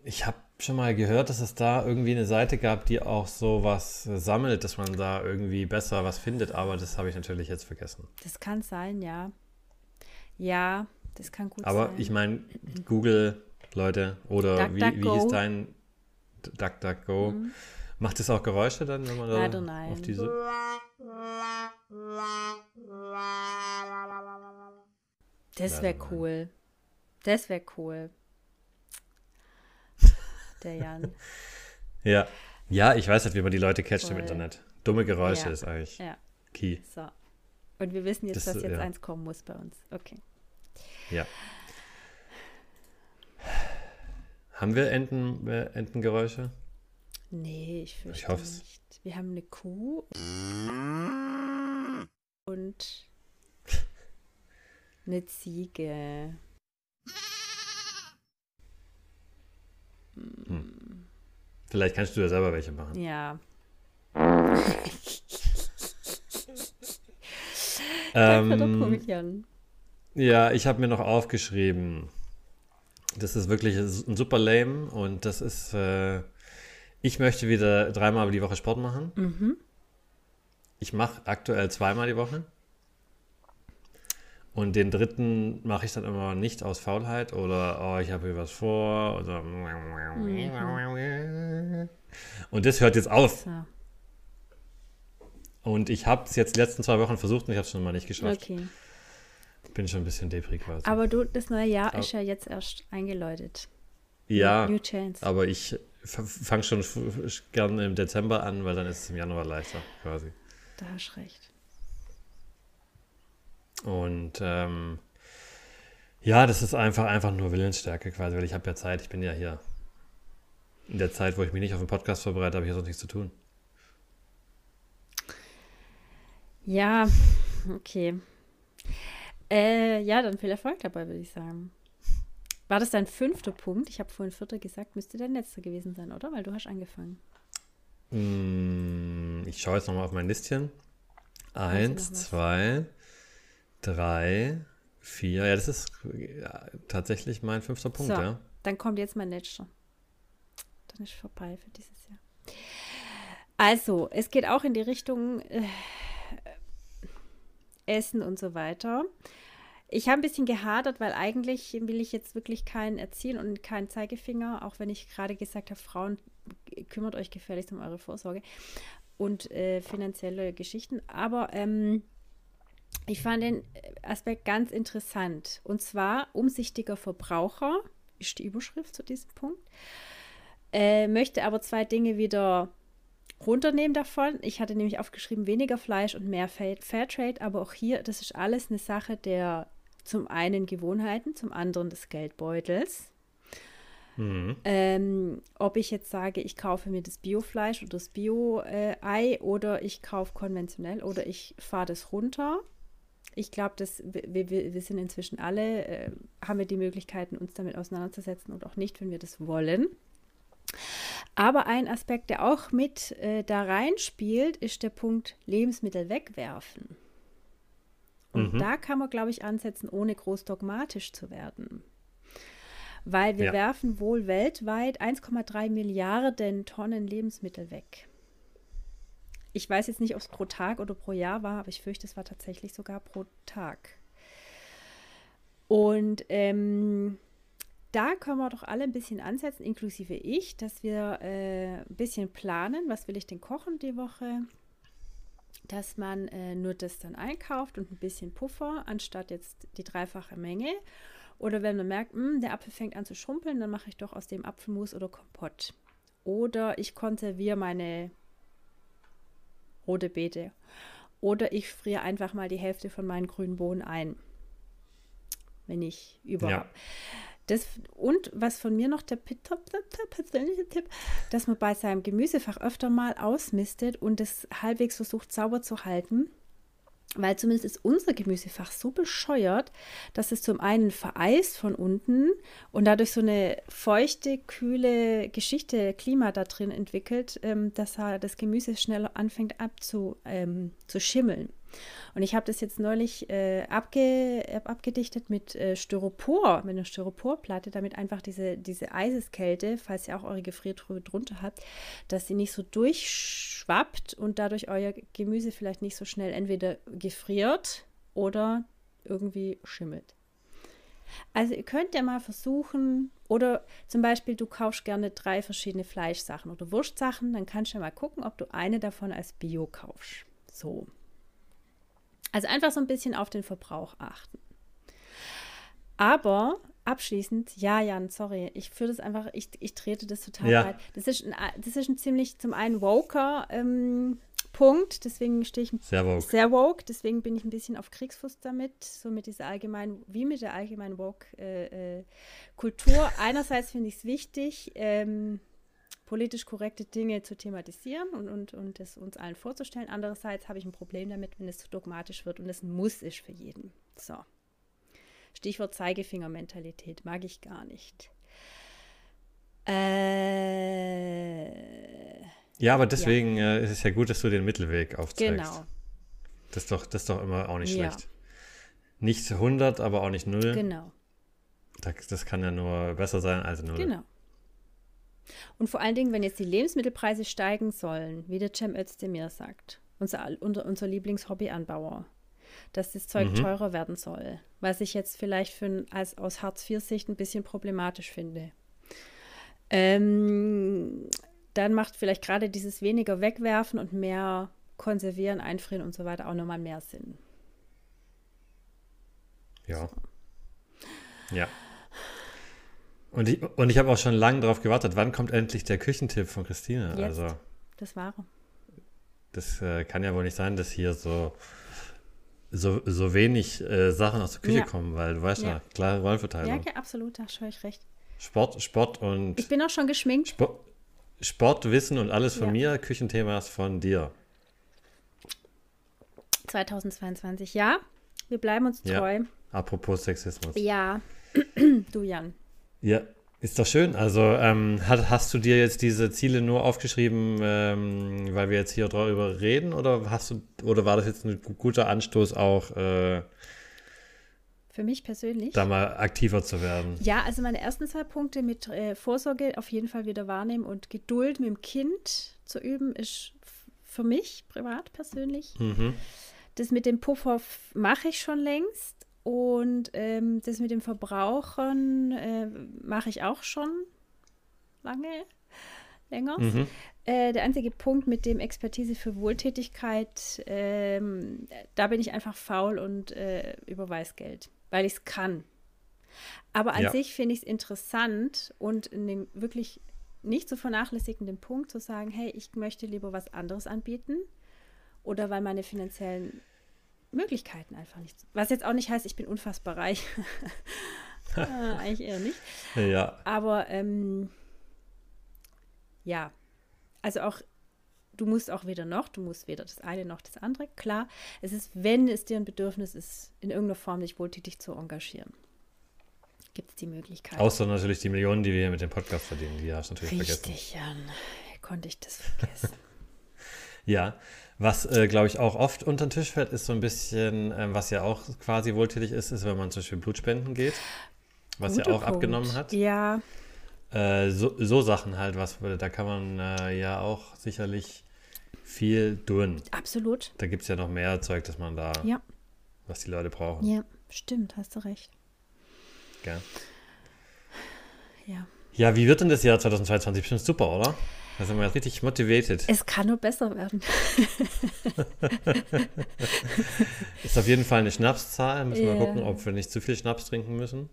ich habe schon mal gehört, dass es da irgendwie eine Seite gab, die auch sowas sammelt, dass man da irgendwie besser was findet, aber das habe ich natürlich jetzt vergessen. Das kann sein, ja. Ja, das kann gut Aber sein. ich meine, Google, Leute, oder wie, wie DuckDuckGo. hieß dein DuckDuckGo? Macht es auch Geräusche dann, wenn man da Leider nein. auf diese. Das wäre cool. Das wäre cool. Der Jan. <laughs> Ja. Ja, ich weiß nicht, wie man die Leute catcht im Voll. Internet. Dumme Geräusche Ja. ist eigentlich Ja, key. so. Und wir wissen jetzt, Das, dass jetzt ja. eins kommen muss bei uns. Okay. Ja. Haben wir Enten, äh, Entengeräusche? Nee, ich fürchte hoff's. nicht. Wir haben eine Kuh und <laughs> eine Ziege. Vielleicht kannst du ja selber welche machen. Ja. <laughs> Ähm. Ja, ich habe mir noch aufgeschrieben. Das ist wirklich ein super lame und das ist, äh, ich möchte wieder dreimal die Woche Sport machen. Mhm. Ich mache aktuell zweimal die Woche. Und den dritten mache ich dann immer nicht aus Faulheit oder oh, ich habe hier was vor oder und das hört jetzt auf. Und ich habe es jetzt die letzten zwei Wochen versucht und ich habe es schon mal nicht geschafft. Okay. Bin schon ein bisschen depri quasi. Aber du, das neue Jahr Aber- ist ja jetzt erst eingeläutet. ja, New Chance. aber ich fange schon f- gern im Dezember an, weil dann ist es im Januar leichter quasi. Da hast du recht. Und ähm, ja, das ist einfach, einfach nur Willensstärke quasi, weil ich habe ja Zeit, ich bin ja hier. In der Zeit, wo ich mich nicht auf den Podcast vorbereite, habe ich ja sonst nichts zu tun. Ja, okay. Äh, ja, dann viel Erfolg dabei, würde ich sagen. War das dein fünfter Punkt? Ich habe vorhin vierter gesagt, müsste dein letzter gewesen sein, oder? Weil du hast angefangen. Mm, Ich schaue jetzt nochmal auf mein Listchen. Eins, zwei, drei, vier. Ja, das ist ja, tatsächlich mein fünfter Punkt, So. ja. Dann kommt jetzt mein letzter. Dann ist vorbei für dieses Jahr. Also, es geht auch in die Richtung äh, Essen und so weiter. Ich habe ein bisschen gehadert, weil eigentlich will ich jetzt wirklich keinen erziehen und keinen Zeigefinger, auch wenn ich gerade gesagt habe, Frauen, kümmert euch gefälligst um eure Vorsorge und äh, finanzielle Geschichten. Aber ähm, ich fand den Aspekt ganz interessant. Und zwar umsichtiger Verbraucher ist die Überschrift zu diesem Punkt. Äh, möchte aber zwei Dinge wieder runternehmen davon. Ich hatte nämlich aufgeschrieben, weniger Fleisch und mehr Fair- Fairtrade, aber auch hier, das ist alles eine Sache der zum einen Gewohnheiten, zum anderen des Geldbeutels. Mhm. Ähm, ob ich jetzt sage, ich kaufe mir das Biofleisch oder das Bio-Ei oder ich kaufe konventionell oder ich fahre das runter. Ich glaube, dass wir, wir, wir sind inzwischen alle, äh, haben wir die Möglichkeiten, uns damit auseinanderzusetzen und auch nicht, wenn wir das wollen. Aber ein Aspekt, der auch mit äh, da reinspielt, ist der Punkt Lebensmittel wegwerfen. Und Mhm. da kann man, glaube ich, ansetzen, ohne groß dogmatisch zu werden. Weil wir Ja. werfen wohl weltweit 1,3 Milliarden Tonnen Lebensmittel weg. Ich weiß jetzt nicht, ob es pro Tag oder pro Jahr war, aber ich fürchte, es war tatsächlich sogar pro Tag. Und ähm, da können wir doch alle ein bisschen ansetzen, inklusive ich, dass wir äh, ein bisschen planen, was will ich denn kochen die Woche, dass man äh, nur das dann einkauft und ein bisschen Puffer, anstatt jetzt die dreifache Menge. Oder wenn man merkt, "Hm, der Apfel fängt an zu schrumpeln, dann mache ich doch aus dem Apfelmus oder Kompott. Oder ich konserviere meine rote Beete. Oder ich friere einfach mal die Hälfte von meinen grünen Bohnen ein. Wenn ich überhaupt. Das, und was von mir noch der persönliche Tipp, dass man bei seinem Gemüsefach öfter mal ausmistet und es halbwegs versucht sauber zu halten. Weil zumindest ist unser Gemüsefach so bescheuert, dass es zum einen vereist von unten und dadurch so eine feuchte, kühle Geschichte, Klima da drin entwickelt, ähm, dass das Gemüse schneller anfängt abzu, ähm. Und ich habe das jetzt neulich äh, abge, äh, abgedichtet mit äh, Styropor, mit einer Styroporplatte, damit einfach diese, diese Eiseskälte, falls ihr auch eure Gefriertruhe drunter habt, dass sie nicht so durchschwappt und dadurch euer Gemüse vielleicht nicht so schnell entweder gefriert oder irgendwie schimmelt. Also ihr könnt ja mal versuchen, oder zum Beispiel du kaufst gerne drei verschiedene Fleischsachen oder Wurstsachen, dann kannst du ja mal gucken, ob du eine davon als Bio kaufst. So. Also einfach so ein bisschen auf den Verbrauch achten. Aber abschließend, ja, Jan, sorry, ich führe das einfach, ich, ich trete das total Ja. weit. Das ist, ein, das ist ein ziemlich zum einen woker ähm, Punkt, deswegen stehe ich Sehr woke. sehr woke, deswegen bin ich ein bisschen auf Kriegsfuß damit, so mit dieser allgemeinen, wie mit der allgemeinen Woke-Kultur. Einerseits finde ich es wichtig, ähm, politisch korrekte Dinge zu thematisieren und, und, und es uns allen vorzustellen. Andererseits habe ich ein Problem damit, wenn es zu dogmatisch wird und es ein Muss ist für jeden. So. Stichwort Zeigefingermentalität mag ich gar nicht. Äh, Ja, aber deswegen äh, ist es ja gut, dass du den Mittelweg aufzeigst. genau, Das ist doch, das ist doch immer auch nicht Ja. schlecht. Nicht 100, aber auch nicht 0. genau. Das, das kann ja nur besser sein als 0. Genau. Und vor allen Dingen, wenn jetzt die Lebensmittelpreise steigen sollen, wie der Cem Özdemir sagt, unser, unser, unser Lieblingshobby-Anbauer, dass das Zeug Mhm. teurer werden soll, was ich jetzt vielleicht für als aus Hartz-IV-Sicht ein bisschen problematisch finde. Ähm, dann macht vielleicht gerade dieses weniger wegwerfen und mehr konservieren, einfrieren und so weiter auch nochmal mehr Sinn. Ja. Ja. Und ich, und ich habe auch schon lange darauf gewartet, wann kommt endlich der Küchentipp von Christine? Jetzt. Also, Das war er. das äh, kann ja wohl nicht sein, dass hier so, so, so wenig äh, Sachen aus der Küche Ja. kommen, weil du weißt ja, Ja. klare Ja, Rollverteilung. ja, absolut, da habe ich recht. Sport, Sport und Ich bin auch schon geschminkt. Sport, Wissen und alles von Ja. mir, Küchenthemas von dir. 2022, ja. Wir bleiben uns Ja. treu. Apropos Sexismus. Ja, <clears throat> du Jan. Ja, ist doch schön. Also ähm, hast, hast du dir jetzt diese Ziele nur aufgeschrieben, ähm, weil wir jetzt hier darüber reden, oder hast du, oder war das jetzt ein gu- guter Anstoß auch, äh, Für mich persönlich. da mal aktiver zu werden? Ja, also meine ersten zwei Punkte mit äh, Vorsorge auf jeden Fall wieder wahrnehmen und Geduld mit dem Kind zu üben, ist für mich privat persönlich. Mhm. Das mit dem Puffer mache ich schon längst. Und ähm, das mit dem Verbrauchern äh, mache ich auch schon lange, länger. Mhm. Äh, der einzige Punkt mit dem Expertise für Wohltätigkeit, ähm, da bin ich einfach faul und äh, überweis Geld, weil ich es kann. Aber an Ja. sich finde ich es interessant und in dem wirklich nicht zu vernachlässigenden Punkt zu sagen, hey, ich möchte lieber was anderes anbieten oder weil meine finanziellen Möglichkeiten einfach nicht. Was jetzt auch nicht heißt, ich bin unfassbar reich. äh, <laughs> eigentlich eher nicht. Ja, Aber ähm, ja, also auch, du musst auch weder noch, du musst weder das eine noch das andere. Klar, es ist, wenn es dir ein Bedürfnis ist, in irgendeiner Form dich wohltätig zu engagieren, gibt es die Möglichkeit. außer natürlich die Millionen, die wir hier mit dem Podcast verdienen, die hast du natürlich vergessen. Richtig, Jan. Wie konnte ich das vergessen? <laughs> Ja, was, äh, glaube ich, auch oft unter den Tisch fällt, ist so ein bisschen, ähm, was ja auch quasi wohltätig ist, ist, wenn man zum Beispiel Blutspenden geht, was ja Guter auch Punkt. abgenommen hat. Ja, Äh, so, so Sachen halt, was da kann man äh, ja auch sicherlich viel tun. absolut. Da gibt es ja noch mehr Zeug, dass man da, Ja, was die Leute brauchen. ja, stimmt, hast du recht. Gell? Ja. Ja, wie wird denn das Jahr 2022? Bestimmt super, oder? Da sind wir richtig motivated. Es kann nur besser werden. <laughs> Ist auf jeden Fall eine Schnapszahl. Müssen wir Ja. gucken, ob wir nicht zu viel Schnaps trinken müssen.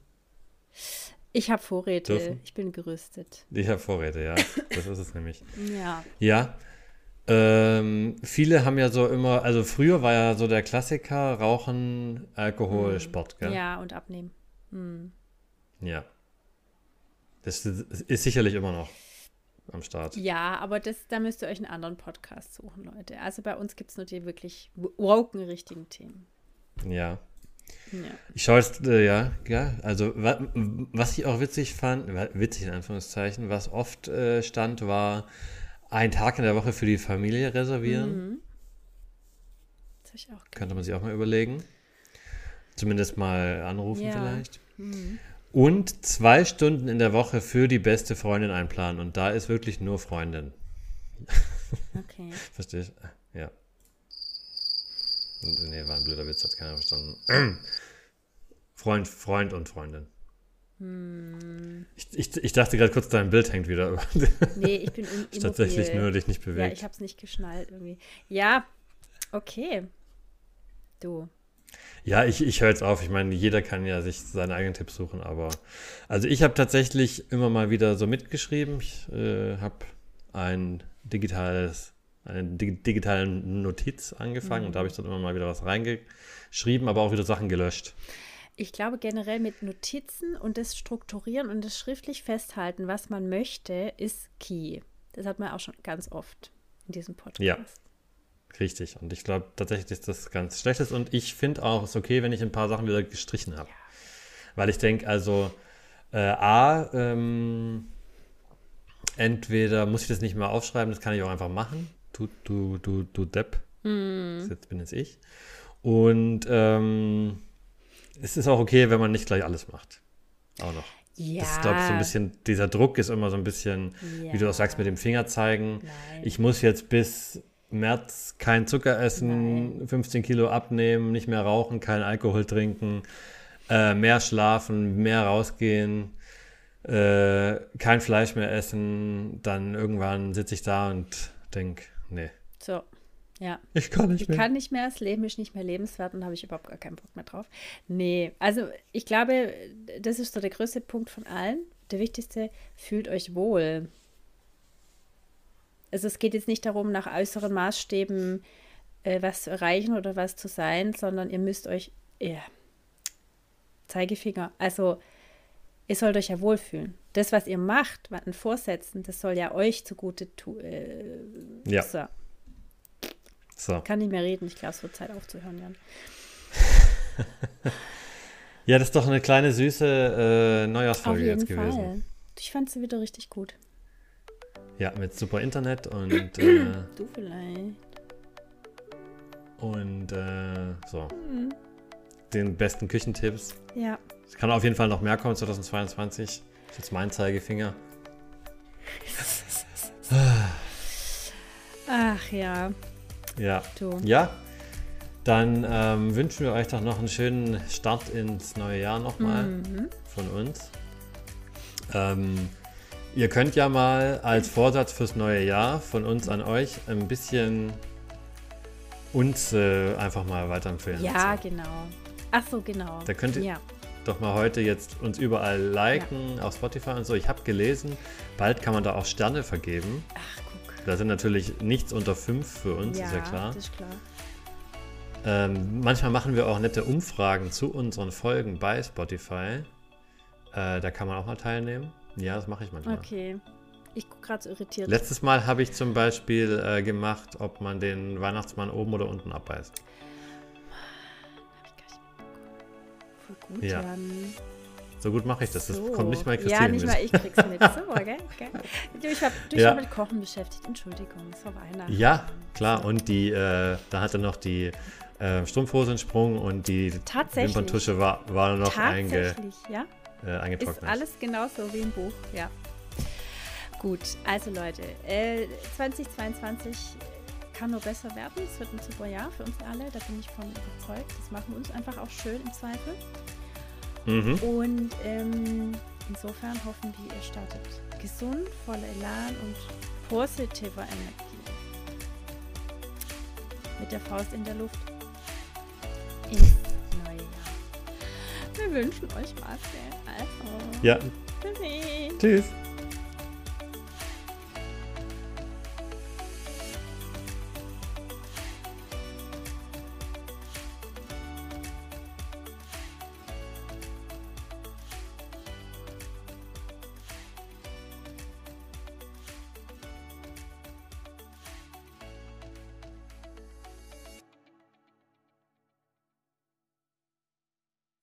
Ich habe Vorräte, Dürfen. ich bin gerüstet. Ich habe Vorräte, ja. Das ist es nämlich. <laughs> Ja, Ja. Ähm, viele haben ja so immer, also früher war ja so der Klassiker Rauchen, Alkohol, Sport, gell? ja, und abnehmen. Hm. Ja. Das ist sicherlich immer noch am Start. Ja, aber das, da müsst ihr euch einen anderen Podcast suchen, Leute. Also bei uns gibt es nur die wirklich woken richtigen Themen. Ja. Ja. Ich schaue jetzt, äh, ja, ja, also wa, was ich auch witzig fand, witzig in Anführungszeichen, was oft äh, stand, war ein Tag in der Woche für die Familie reservieren. Mhm. Das ich auch Könnte man sich auch mal überlegen. Zumindest mal anrufen Ja. vielleicht. Mhm. Und zwei Stunden in der Woche für die beste Freundin einplanen. Und da ist wirklich nur Freundin. Okay. <laughs> Verstehst du? Ja. Nee, war ein blöder Witz, hat keiner verstanden. <clears throat> Freund, Freund und Freundin. Hm. Ich, ich, ich dachte gerade kurz, dein Bild hängt wieder. <laughs> Nee, ich bin im, Ist tatsächlich immobil. nur dich nicht Ja, bewegt. ich habe es nicht geschnallt irgendwie. Ja, okay. Du. Ja, ich, ich höre jetzt auf. Ich meine, jeder kann ja sich seine eigenen Tipps suchen, aber also ich habe tatsächlich immer mal wieder so mitgeschrieben. Ich äh, habe ein digitales, eine dig digitale Notiz angefangen und da habe ich dann immer mal wieder was reingeschrieben, aber auch wieder Sachen gelöscht. Ich glaube generell mit Notizen und das Strukturieren und das schriftlich festhalten, was man möchte, ist key. Das hat man auch schon ganz oft in diesem Podcast. Ja. Richtig. Und ich glaube tatsächlich, dass das ganz schlecht ist. Und ich finde auch, es ist okay, wenn ich ein paar Sachen wieder gestrichen habe. Weil ich denke, also äh, A, ähm, entweder muss ich das nicht mehr aufschreiben, das kann ich auch einfach machen. Du, du, du, du Depp. Das jetzt bin es ich. Und ähm, es ist auch okay, wenn man nicht gleich alles macht. Auch noch. Ja. Das ist, glaube ich, so ein bisschen, dieser Druck ist immer so ein bisschen, wie du auch sagst, mit dem Finger zeigen. Nein. Ich muss jetzt bis März kein Zucker essen, 15 Kilo abnehmen, nicht mehr rauchen, keinen Alkohol trinken, äh, mehr schlafen, mehr rausgehen, äh, kein Fleisch mehr essen. Dann irgendwann sitze ich da und denke, nee, So, ja. ich kann nicht Ich mehr. kann nicht mehr, das Leben ist nicht mehr lebenswert und habe ich überhaupt gar keinen Bock mehr drauf. Nee, also ich glaube, das ist so der größte Punkt von allen. Der wichtigste, fühlt euch wohl. Also es geht jetzt nicht darum, nach äußeren Maßstäben äh, was zu erreichen oder was zu sein, sondern ihr müsst euch, ja, Zeigefinger, also ihr sollt euch ja wohlfühlen. Das, was ihr macht, was an Vorsätzen, das soll ja euch zugute tun. Äh, Ja. so. So. Kann nicht mehr reden. Ich glaube, es wird Zeit aufzuhören, Jan. <laughs> Ja, das ist doch eine kleine süße äh, Auf Neujahrsfolge jeden jetzt gewesen. Fall. Ich fand sie wieder richtig gut. Ja, mit super Internet und, <clears throat> äh, Du vielleicht. und äh, so. Mhm. Den besten Küchentipps. Ja. Es kann auf jeden Fall noch mehr kommen 2022. Das ist jetzt mein Zeigefinger. <laughs> Ach ja, Ja. du. Ja. Dann ähm, wünschen wir euch doch noch einen schönen Start ins neue Jahr nochmal Mhm. von uns. Ähm, ihr könnt ja mal als Vorsatz fürs neue Jahr von uns an euch ein bisschen uns äh, einfach mal weiterempfehlen. Ja, So. genau. Ach so, genau. Da könnt ihr- ja. doch mal heute jetzt uns überall liken, auf Spotify und so. Ich habe gelesen, bald kann man da auch Sterne vergeben. Ach, guck. Da sind natürlich nichts unter fünf für uns, ist ja klar. Das ist klar. Ähm, manchmal machen wir auch nette Umfragen zu unseren Folgen bei Spotify. Äh, da kann man auch mal teilnehmen. Ja, das mache ich manchmal. Okay. Ich gucke gerade so irritiert. Letztes Mal habe ich zum Beispiel äh, gemacht, ob man den Weihnachtsmann oben oder unten abbeißt. Voll gut, Ja. Jan. So gut mache ich das. Das So. kommt nicht mal Ja, Christine nicht mit. mal ich krieg's mit. So, gell? Ich war du, ich Ja. mit Kochen beschäftigt. Entschuldigung, es war Weihnachten. Ja, klar. Und die, äh, da hatte noch die äh, Strumpfhosensprung und die. Wimperntusche war, war noch einge, Tatsächlich, ja. Äh, Ist eingetrocknet. alles genauso wie im Buch, ja. Gut, also Leute, äh, 2022 kann nur besser werden. Es wird ein super Jahr für uns alle, da bin ich von überzeugt. Das machen wir uns einfach auch schön im Zweifel. Mhm. Und ähm, insofern hoffen wir, ihr startet gesund, voller Elan und positiver Energie. Mit der Faust in der Luft ins neue Jahr. Wir wünschen euch was. gell? Also, Ja, tschüssi. tschüss.